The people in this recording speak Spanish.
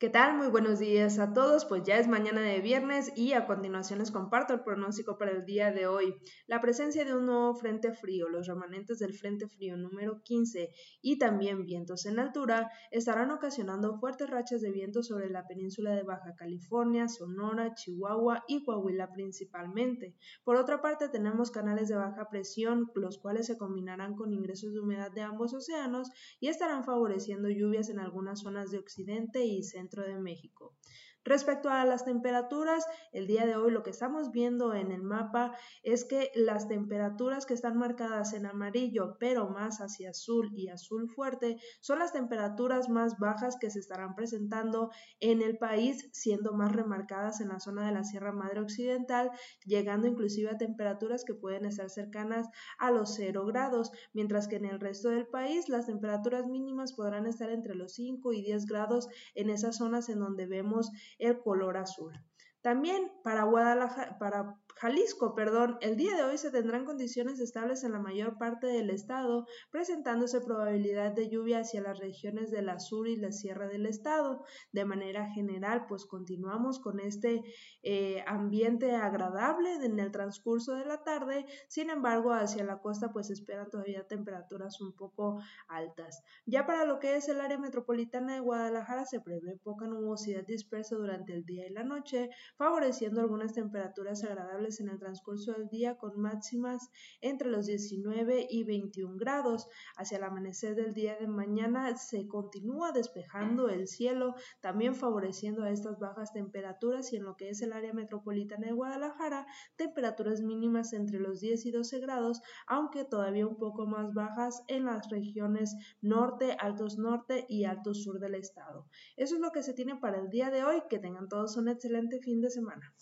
¿Qué tal? Muy buenos días a todos. Pues ya es mañana de viernes y a continuación les comparto el pronóstico para el día de hoy. La presencia de un nuevo frente frío, los remanentes del frente frío número 15 y también vientos en altura estarán ocasionando fuertes rachas de viento sobre la península de Baja California, Sonora, Chihuahua y Coahuila principalmente. Por otra parte tenemos canales de baja presión, los cuales se combinarán con ingresos de humedad de ambos océanos y estarán favoreciendo lluvias en algunas zonas de occidente y centro de México. Respecto a las temperaturas, el día de hoy lo que estamos viendo en el mapa es que las temperaturas que están marcadas en amarillo, pero más hacia azul y azul fuerte, son las temperaturas más bajas que se estarán presentando en el país, siendo más remarcadas en la zona de la Sierra Madre Occidental, llegando inclusive a temperaturas que pueden estar cercanas a los 0 grados, mientras que en el resto del país las temperaturas mínimas podrán estar entre los 5 y 10 grados en esas zonas en donde vemos el color azul. También para Guadalajara, para Jalisco, perdón, el día de hoy se tendrán condiciones estables en la mayor parte del estado, presentándose probabilidad de lluvia hacia las regiones de la sur y la sierra del estado. De manera general, pues continuamos con este eh, ambiente agradable en el transcurso de la tarde, sin embargo, hacia la costa pues esperan todavía temperaturas un poco altas. Ya para lo que es el área metropolitana de Guadalajara se prevé poca nubosidad dispersa durante el día y la noche, favoreciendo algunas temperaturas agradables en el transcurso del día con máximas entre los 19 y 21 grados. Hacia el amanecer del día de mañana se continúa despejando el cielo, también favoreciendo a estas bajas temperaturas y en lo que es el área metropolitana de Guadalajara, temperaturas mínimas entre los 10 y 12 grados, aunque todavía un poco más bajas en las regiones norte, altos norte y altos sur del estado. Eso es lo que se tiene para el día de hoy. Que tengan todos un excelente fin de semana.